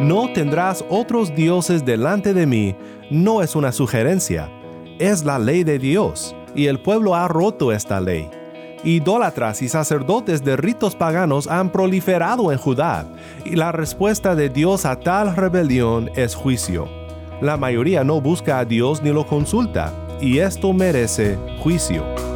no tendrás otros dioses delante de mí, no es una sugerencia, es la ley de Dios, y el pueblo ha roto esta ley. Idólatras y sacerdotes de ritos paganos han proliferado en Judá, y la respuesta de Dios a tal rebelión es juicio. La mayoría no busca a Dios ni lo consulta, y esto merece juicio.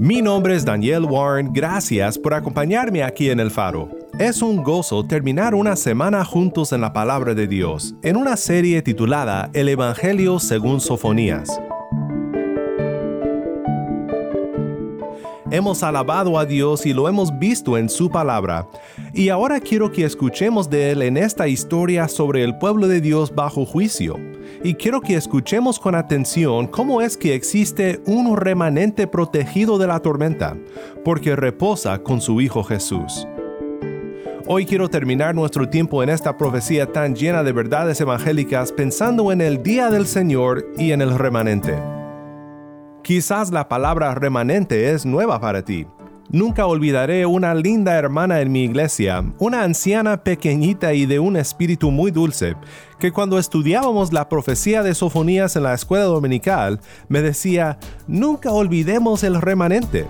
Mi nombre es Daniel Warren, gracias por acompañarme aquí en El Faro. Es un gozo terminar una semana juntos en la palabra de Dios, en una serie titulada El Evangelio según Sofonías. Hemos alabado a Dios y lo hemos visto en su palabra. Y ahora quiero que escuchemos de Él en esta historia sobre el pueblo de Dios bajo juicio. Y quiero que escuchemos con atención cómo es que existe un remanente protegido de la tormenta, porque reposa con su Hijo Jesús. Hoy quiero terminar nuestro tiempo en esta profecía tan llena de verdades evangélicas pensando en el día del Señor y en el remanente. Quizás la palabra remanente es nueva para ti. Nunca olvidaré una linda hermana en mi iglesia, una anciana pequeñita y de un espíritu muy dulce, que cuando estudiábamos la profecía de Sofonías en la escuela dominical, me decía, nunca olvidemos el remanente.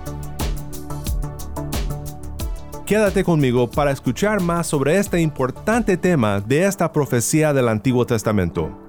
Quédate conmigo para escuchar más sobre este importante tema de esta profecía del Antiguo Testamento.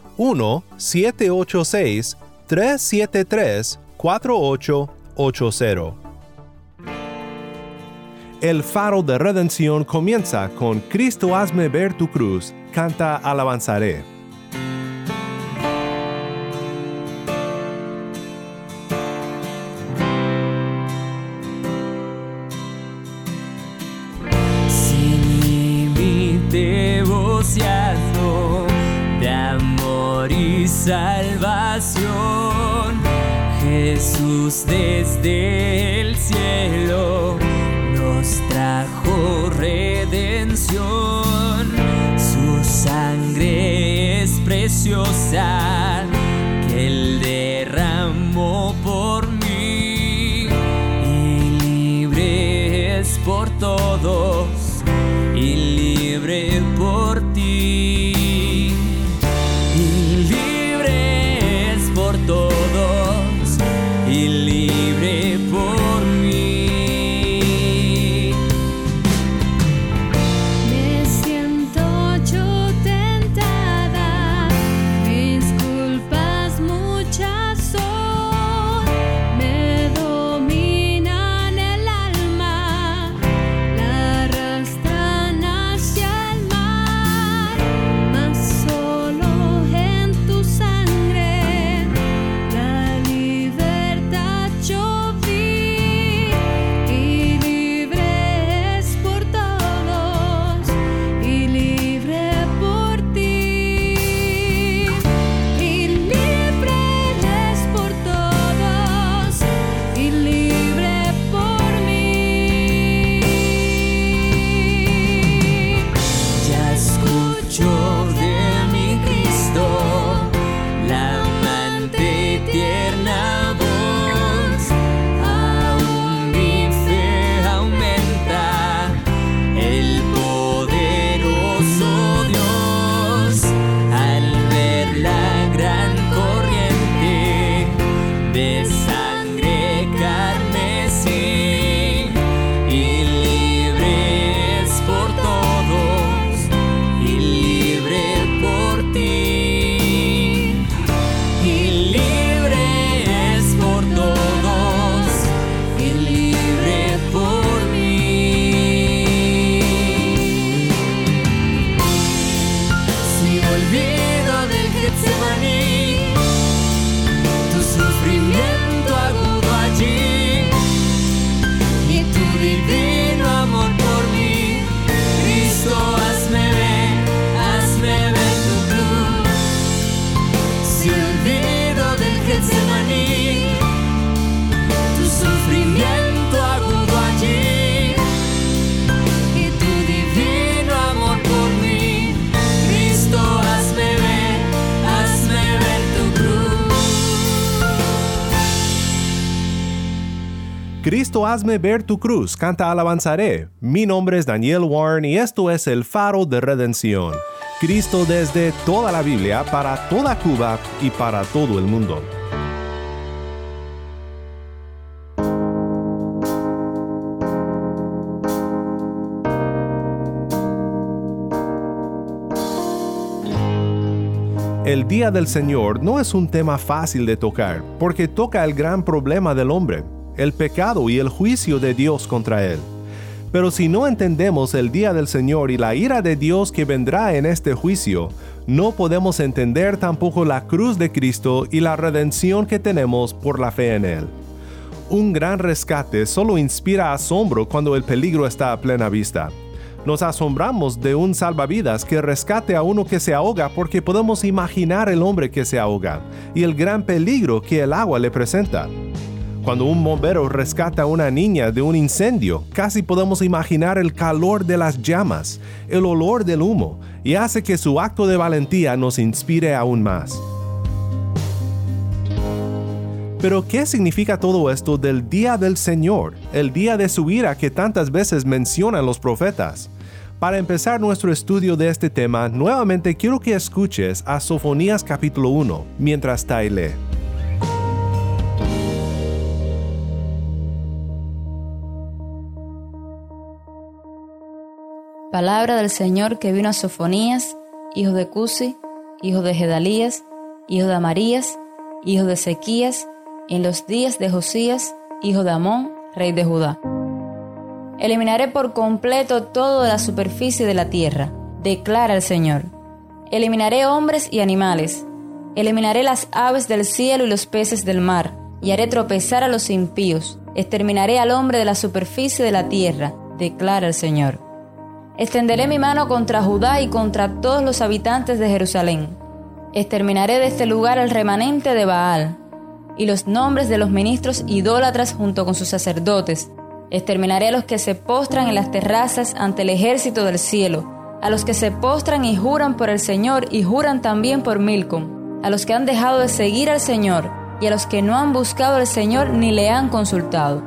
1-786-373-4880. El faro de redención comienza con Cristo hazme ver tu cruz, canta alabanzaré. Desde el cielo nos trajo redención. Su sangre es preciosa que Él derramó por mí y libre es por todos hazme ver tu cruz, canta alabanzaré. Mi nombre es Daniel Warren y esto es el faro de redención. Cristo desde toda la Biblia, para toda Cuba y para todo el mundo. El Día del Señor no es un tema fácil de tocar, porque toca el gran problema del hombre, el pecado y el juicio de Dios contra él. Pero si no entendemos el día del Señor y la ira de Dios que vendrá en este juicio, no podemos entender tampoco la cruz de Cristo y la redención que tenemos por la fe en Él. Un gran rescate solo inspira asombro cuando el peligro está a plena vista. Nos asombramos de un salvavidas que rescate a uno que se ahoga porque podemos imaginar el hombre que se ahoga y el gran peligro que el agua le presenta. Cuando un bombero rescata a una niña de un incendio, casi podemos imaginar el calor de las llamas, el olor del humo, y hace que su acto de valentía nos inspire aún más. Pero ¿qué significa todo esto del día del Señor, el día de su ira que tantas veces mencionan los profetas? Para empezar nuestro estudio de este tema, nuevamente quiero que escuches a Sofonías capítulo 1 mientras Tai Palabra del Señor que vino a Sofonías, hijo de Cusi, hijo de Gedalías, hijo de Amarías, hijo de Ezequías, en los días de Josías, hijo de Amón, rey de Judá. Eliminaré por completo todo de la superficie de la tierra, declara el Señor. Eliminaré hombres y animales. Eliminaré las aves del cielo y los peces del mar, y haré tropezar a los impíos. Exterminaré al hombre de la superficie de la tierra, declara el Señor. Extenderé mi mano contra Judá y contra todos los habitantes de Jerusalén. Exterminaré de este lugar el remanente de Baal, y los nombres de los ministros idólatras junto con sus sacerdotes. Exterminaré a los que se postran en las terrazas ante el ejército del cielo, a los que se postran y juran por el Señor y juran también por Milcom, a los que han dejado de seguir al Señor y a los que no han buscado al Señor ni le han consultado.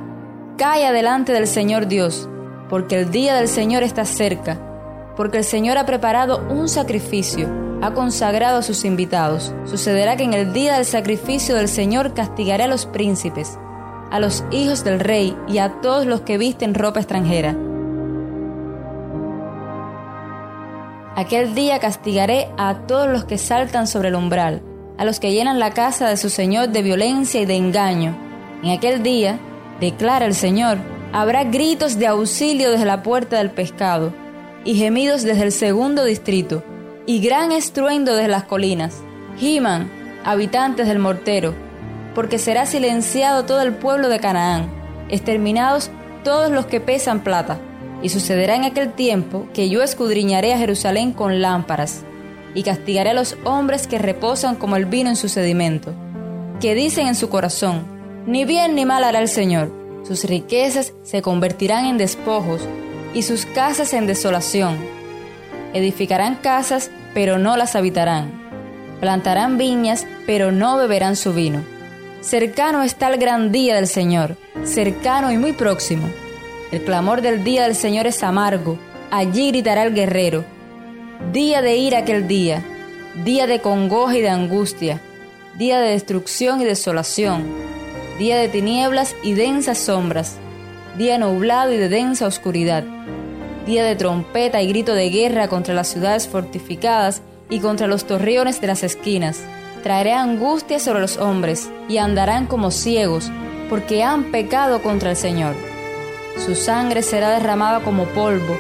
Calla delante del Señor Dios, porque el día del Señor está cerca, porque el Señor ha preparado un sacrificio ha consagrado a sus invitados. Sucederá que en el día del sacrificio del Señor castigaré a los príncipes, a los hijos del rey y a todos los que visten ropa extranjera. Aquel día castigaré a todos los que saltan sobre el umbral, a los que llenan la casa de su Señor de violencia y de engaño. En aquel día, declara el Señor, habrá gritos de auxilio desde la puerta del pescado y gemidos desde el segundo distrito y gran estruendo desde las colinas. Giman, habitantes del mortero, porque será silenciado todo el pueblo de Canaán, exterminados todos los que pesan plata. Y sucederá en aquel tiempo que yo escudriñaré a Jerusalén con lámparas, y castigaré a los hombres que reposan como el vino en su sedimento, que dicen en su corazón, ni bien ni mal hará el Señor, sus riquezas se convertirán en despojos, y sus casas en desolación Edificarán casas, pero no las habitarán. Plantarán viñas, pero no beberán su vino. Cercano está el gran día del Señor, cercano y muy próximo. El clamor del día del Señor es amargo, allí gritará el guerrero. Día de ira aquel día, día de congoja y de angustia, día de destrucción y desolación, día de tinieblas y densas sombras, día nublado y de densa oscuridad día de trompeta y grito de guerra contra las ciudades fortificadas y contra los torreones de las esquinas. Traeré angustia sobre los hombres y andarán como ciegos, porque han pecado contra el Señor. Su sangre será derramada como polvo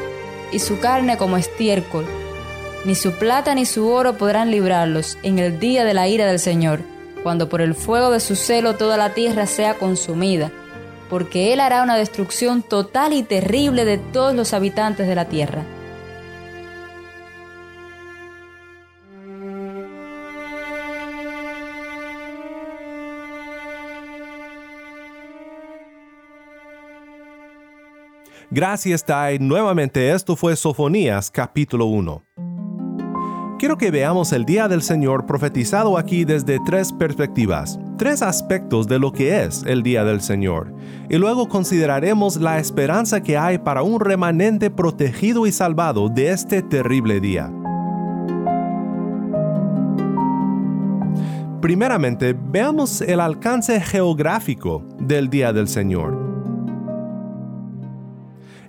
y su carne como estiércol. Ni su plata ni su oro podrán librarlos en el día de la ira del Señor, cuando por el fuego de su celo toda la tierra sea consumida porque Él hará una destrucción total y terrible de todos los habitantes de la tierra. Gracias, Tai. Nuevamente esto fue Sofonías capítulo 1. Quiero que veamos el día del Señor profetizado aquí desde tres perspectivas. tres aspectos de lo que es el día del Señor, y luego consideraremos la esperanza que hay para un remanente protegido y salvado de este terrible día. Primeramente, veamos el alcance geográfico del día del Señor.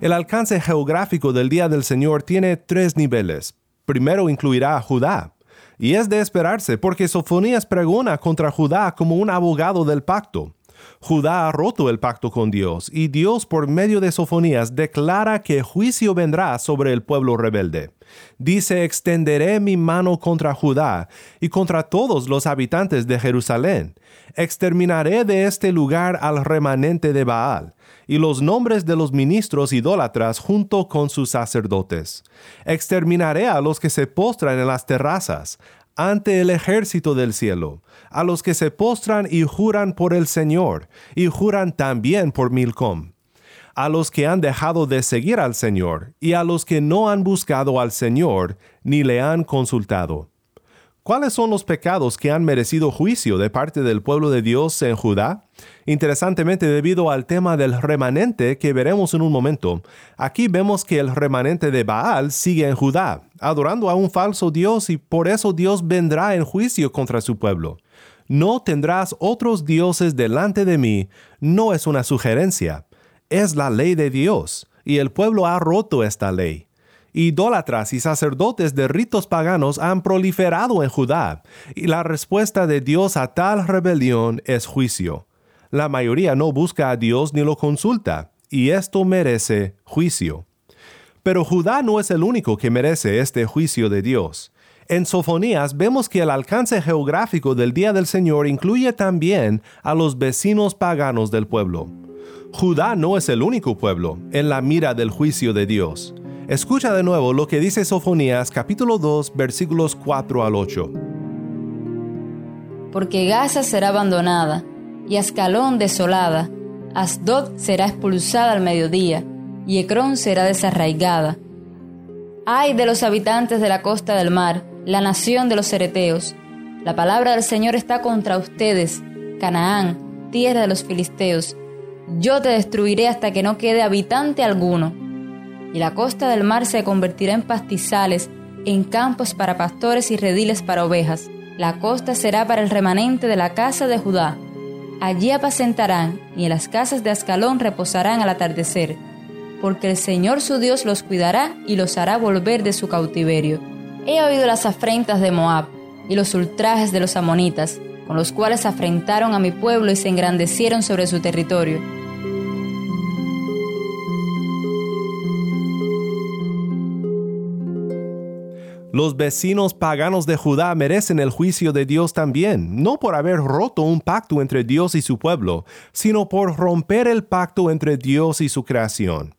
El alcance geográfico del día del Señor tiene tres niveles. Primero incluirá a Judá, y es de esperarse porque Sofonías pregona contra Judá como un abogado del pacto. Judá ha roto el pacto con Dios y Dios por medio de Sofonías declara que juicio vendrá sobre el pueblo rebelde. Dice, extenderé mi mano contra Judá y contra todos los habitantes de Jerusalén. Exterminaré de este lugar al remanente de Baal y los nombres de los ministros idólatras junto con sus sacerdotes. Exterminaré a los que se postran en las terrazas, ante el ejército del cielo, a los que se postran y juran por el Señor, y juran también por Milcom, a los que han dejado de seguir al Señor, y a los que no han buscado al Señor, ni le han consultado. ¿Cuáles son los pecados que han merecido juicio de parte del pueblo de Dios en Judá? Interesantemente, debido al tema del remanente que veremos en un momento, aquí vemos que el remanente de Baal sigue en Judá, adorando a un falso Dios y por eso Dios vendrá en juicio contra su pueblo. No tendrás otros dioses delante de mí no es una sugerencia, es la ley de Dios, y el pueblo ha roto esta ley idólatras y sacerdotes de ritos paganos han proliferado en Judá, y la respuesta de Dios a tal rebelión es juicio. La mayoría no busca a Dios ni lo consulta, y esto merece juicio. Pero Judá no es el único que merece este juicio de Dios. En Sofonías vemos que el alcance geográfico del día del Señor incluye también a los vecinos paganos del pueblo. Judá no es el único pueblo en la mira del juicio de Dios. Escucha de nuevo lo que dice Sofonías capítulo 2 versículos 4 al 8. Porque Gaza será abandonada y Ascalón desolada, Asdod será expulsada al mediodía y Ecrón será desarraigada. Ay de los habitantes de la costa del mar, la nación de los cereteos. La palabra del Señor está contra ustedes, Canaán, tierra de los filisteos. Yo te destruiré hasta que no quede habitante alguno y la costa del mar se convertirá en pastizales, en campos para pastores y rediles para ovejas. La costa será para el remanente de la casa de Judá. Allí apacentarán, y en las casas de Ascalón reposarán al atardecer, porque el Señor su Dios los cuidará y los hará volver de su cautiverio. He oído las afrentas de Moab y los ultrajes de los amonitas, con los cuales afrentaron a mi pueblo y se engrandecieron sobre su territorio Los vecinos paganos de Judá merecen el juicio de Dios también, no por haber roto un pacto entre Dios y su pueblo, sino por romper el pacto entre Dios y su creación.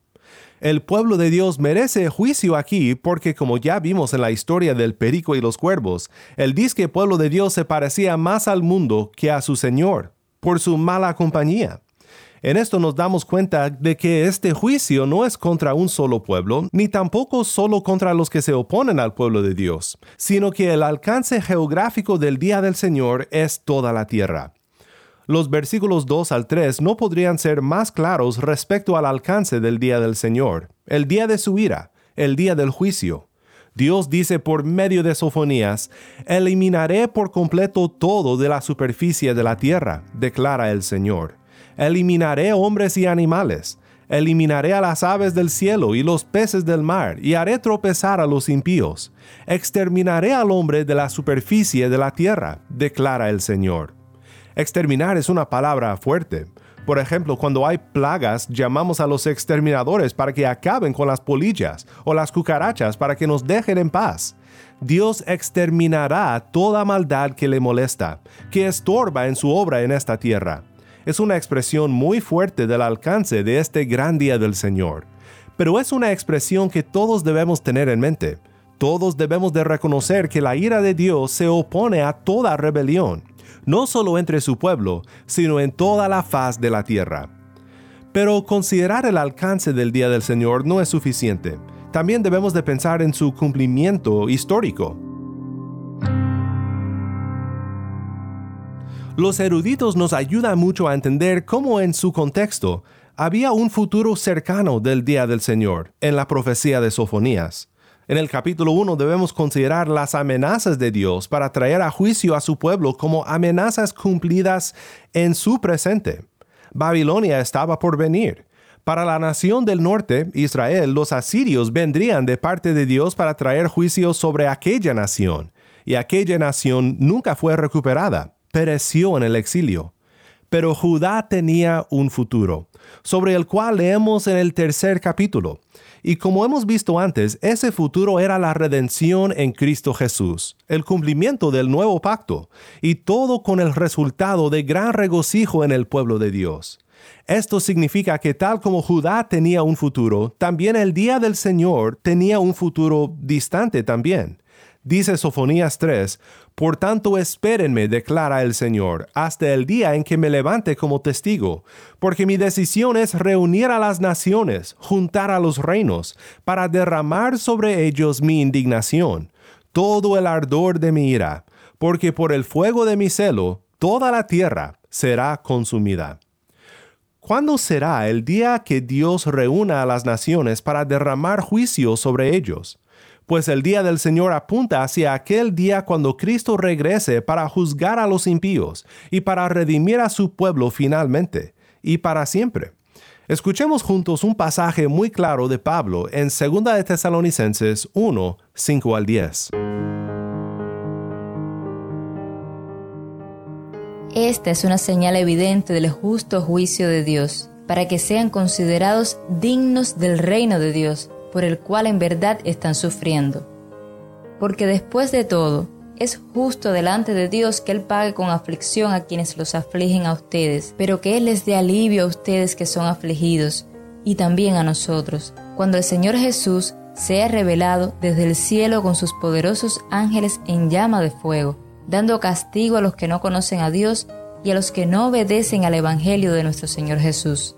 El pueblo de Dios merece juicio aquí porque como ya vimos en la historia del perico y los cuervos, el disque pueblo de Dios se parecía más al mundo que a su Señor, por su mala compañía. En esto nos damos cuenta de que este juicio no es contra un solo pueblo, ni tampoco solo contra los que se oponen al pueblo de Dios, sino que el alcance geográfico del día del Señor es toda la tierra. Los versículos 2 al 3 no podrían ser más claros respecto al alcance del día del Señor, el día de su ira, el día del juicio. Dios dice por medio de Sofonías, eliminaré por completo todo de la superficie de la tierra, declara el Señor. Eliminaré hombres y animales, eliminaré a las aves del cielo y los peces del mar, y haré tropezar a los impíos. Exterminaré al hombre de la superficie de la tierra, declara el Señor. Exterminar es una palabra fuerte. Por ejemplo, cuando hay plagas, llamamos a los exterminadores para que acaben con las polillas o las cucarachas para que nos dejen en paz. Dios exterminará toda maldad que le molesta, que estorba en su obra en esta tierra es una expresión muy fuerte del alcance de este gran día del Señor. Pero es una expresión que todos debemos tener en mente. Todos debemos de reconocer que la ira de Dios se opone a toda rebelión, no solo entre su pueblo, sino en toda la faz de la tierra. Pero considerar el alcance del día del Señor no es suficiente. También debemos de pensar en su cumplimiento histórico. Los eruditos nos ayudan mucho a entender cómo en su contexto había un futuro cercano del día del Señor en la profecía de Sofonías. En el capítulo 1 debemos considerar las amenazas de Dios para traer a juicio a su pueblo como amenazas cumplidas en su presente. Babilonia estaba por venir. Para la nación del norte, Israel, los asirios vendrían de parte de Dios para traer juicio sobre aquella nación, y aquella nación nunca fue recuperada, pereció en el exilio. Pero Judá tenía un futuro, sobre el cual leemos en el tercer capítulo. Y como hemos visto antes, ese futuro era la redención en Cristo Jesús, el cumplimiento del nuevo pacto, y todo con el resultado de gran regocijo en el pueblo de Dios. Esto significa que tal como Judá tenía un futuro, también el día del Señor tenía un futuro distante también. Dice Sofonías 3, Por tanto espérenme, declara el Señor, hasta el día en que me levante como testigo, porque mi decisión es reunir a las naciones, juntar a los reinos, para derramar sobre ellos mi indignación, todo el ardor de mi ira, porque por el fuego de mi celo toda la tierra será consumida. ¿Cuándo será el día que Dios reúna a las naciones para derramar juicio sobre ellos? Pues el día del Señor apunta hacia aquel día cuando Cristo regrese para juzgar a los impíos y para redimir a su pueblo finalmente y para siempre. Escuchemos juntos un pasaje muy claro de Pablo en 2 de Tesalonicenses 1, 5 al 10. Esta es una señal evidente del justo juicio de Dios, para que sean considerados dignos del reino de Dios, por el cual en verdad están sufriendo. Porque después de todo, es justo delante de Dios que Él pague con aflicción a quienes los afligen a ustedes, pero que Él les dé alivio a ustedes que son afligidos, y también a nosotros, cuando el Señor Jesús sea revelado desde el cielo con sus poderosos ángeles en llama de fuego dando castigo a los que no conocen a Dios y a los que no obedecen al Evangelio de nuestro Señor Jesús.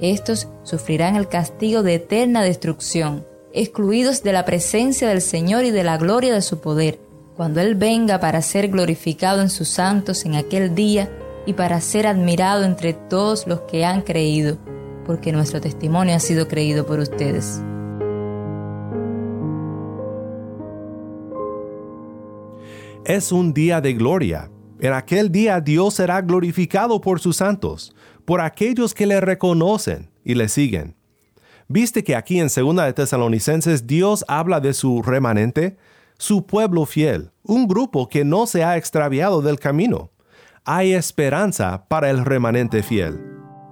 Estos sufrirán el castigo de eterna destrucción, excluidos de la presencia del Señor y de la gloria de su poder, cuando Él venga para ser glorificado en sus santos en aquel día y para ser admirado entre todos los que han creído, porque nuestro testimonio ha sido creído por ustedes. es un día de gloria. En aquel día Dios será glorificado por sus santos, por aquellos que le reconocen y le siguen. ¿Viste que aquí en 2 de Tesalonicenses Dios habla de su remanente, su pueblo fiel, un grupo que no se ha extraviado del camino? Hay esperanza para el remanente fiel.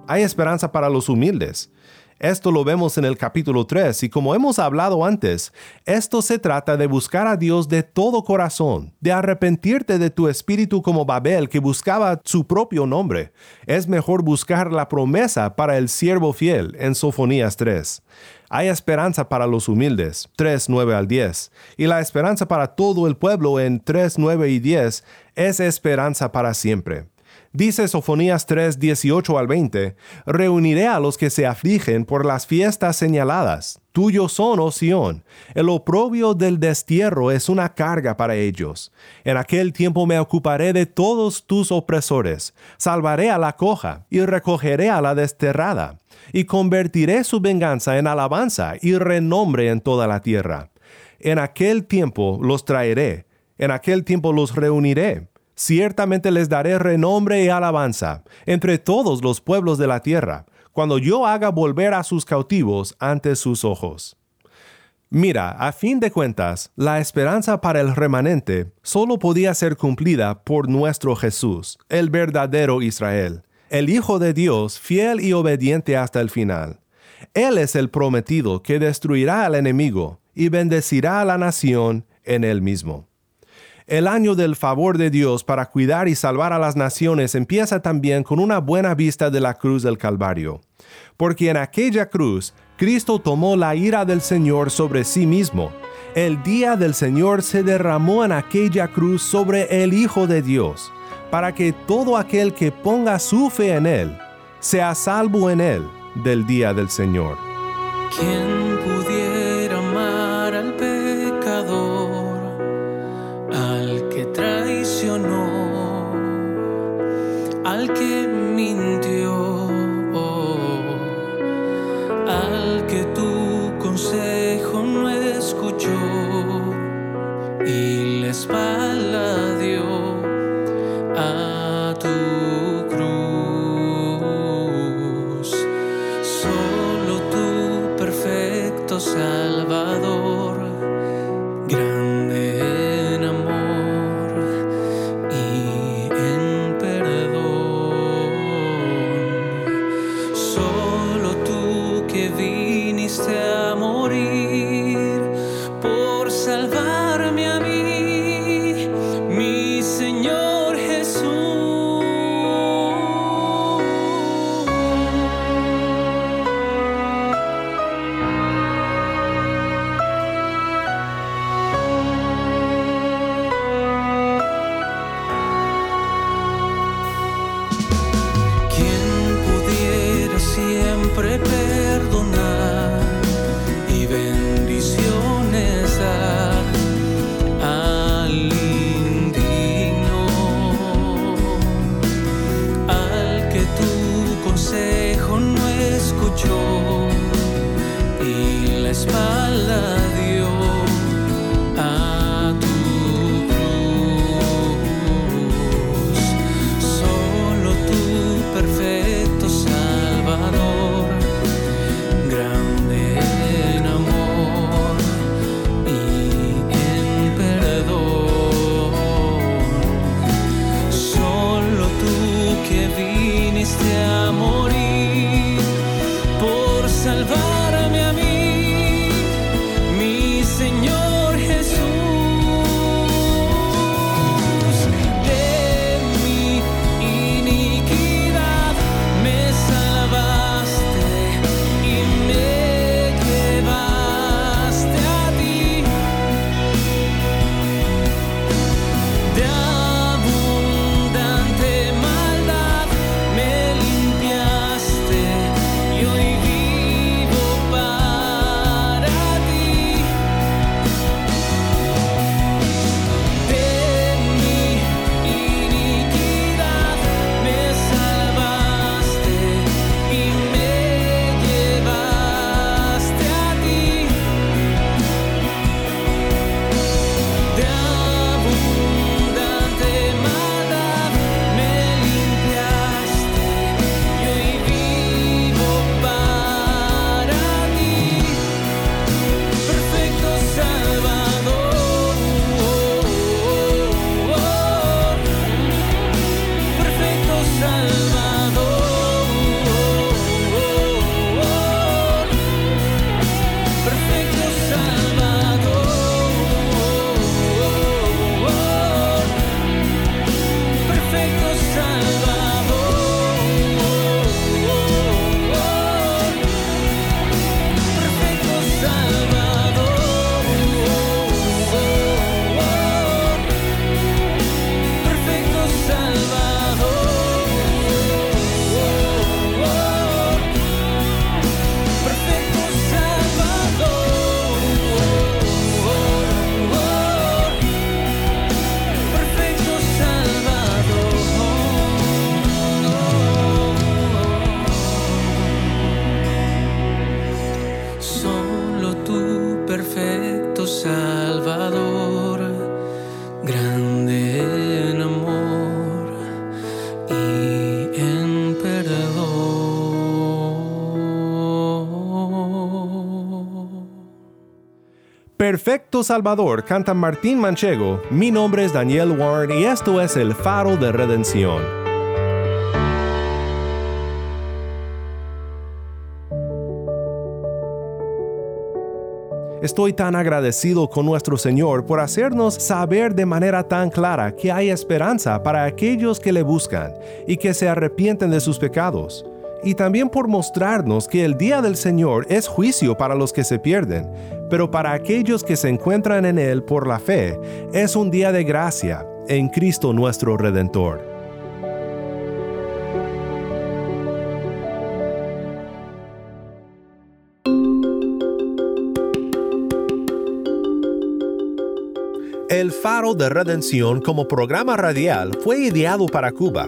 Hay esperanza para los humildes. Esto lo vemos en el capítulo 3 y como hemos hablado antes, esto se trata de buscar a Dios de todo corazón, de arrepentirte de tu espíritu como Babel que buscaba su propio nombre. Es mejor buscar la promesa para el siervo fiel en Sofonías 3. Hay esperanza para los humildes, 3, 9 al 10, y la esperanza para todo el pueblo en 3, 9 y 10 es esperanza para siempre. Dice Sofonías 3, 18 al 20, Reuniré a los que se afligen por las fiestas señaladas. Tuyo son, oh Sión. El oprobio del destierro es una carga para ellos. En aquel tiempo me ocuparé de todos tus opresores. Salvaré a la coja y recogeré a la desterrada. Y convertiré su venganza en alabanza y renombre en toda la tierra. En aquel tiempo los traeré. En aquel tiempo los reuniré ciertamente les daré renombre y alabanza entre todos los pueblos de la tierra, cuando yo haga volver a sus cautivos ante sus ojos. Mira, a fin de cuentas, la esperanza para el remanente solo podía ser cumplida por nuestro Jesús, el verdadero Israel, el Hijo de Dios, fiel y obediente hasta el final. Él es el prometido que destruirá al enemigo y bendecirá a la nación en él mismo. El año del favor de Dios para cuidar y salvar a las naciones empieza también con una buena vista de la cruz del Calvario. Porque en aquella cruz, Cristo tomó la ira del Señor sobre sí mismo. El día del Señor se derramó en aquella cruz sobre el Hijo de Dios, para que todo aquel que ponga su fe en Él sea salvo en Él del día del Señor. ¿Quién perfecto Perfecto Salvador canta Martín Manchego. Mi nombre es Daniel Warren y esto es el faro de redención. Estoy tan agradecido con nuestro Señor por hacernos saber de manera tan clara que hay esperanza para aquellos que le buscan y que se arrepienten de sus pecados. Y también por mostrarnos que el día del Señor es juicio para los que se pierden, pero para aquellos que se encuentran en Él por la fe, es un día de gracia en Cristo nuestro Redentor. El Faro de Redención como programa radial fue ideado para Cuba,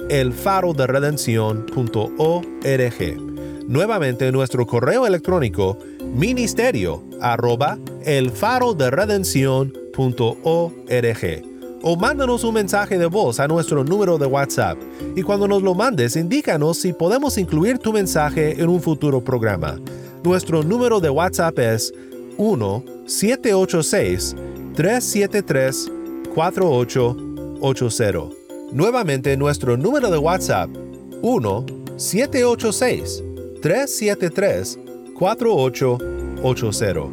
elfaroderedención.org. Nuevamente nuestro correo electrónico ministerio arroba elfaroderedención.org o mándanos un mensaje de voz a nuestro número de WhatsApp y cuando nos lo mandes indícanos si podemos incluir tu mensaje en un futuro programa. Nuestro número de WhatsApp es 1-786-373-4880. Nuevamente nuestro número de WhatsApp 1-786-373-4880.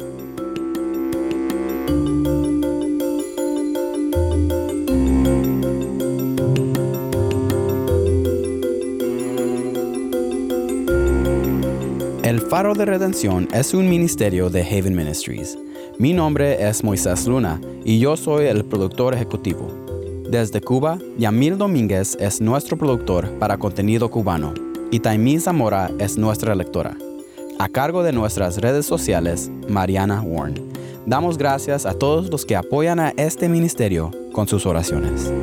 El Faro de Redención es un ministerio de Haven Ministries. Mi nombre es Moisés Luna y yo soy el productor ejecutivo. Desde Cuba, Yamil Domínguez es nuestro productor para contenido cubano y Taimí Zamora es nuestra lectora. A cargo de nuestras redes sociales, Mariana Warren. Damos gracias a todos los que apoyan a este ministerio con sus oraciones.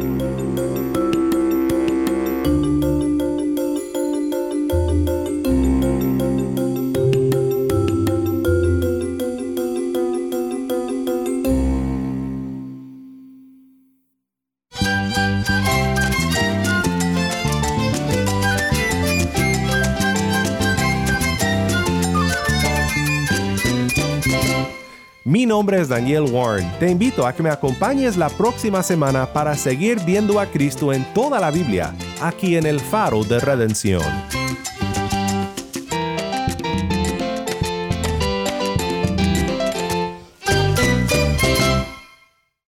Nombre es Daniel Warren. Te invito a que me acompañes la próxima semana para seguir viendo a Cristo en toda la Biblia, aquí en el Faro de Redención.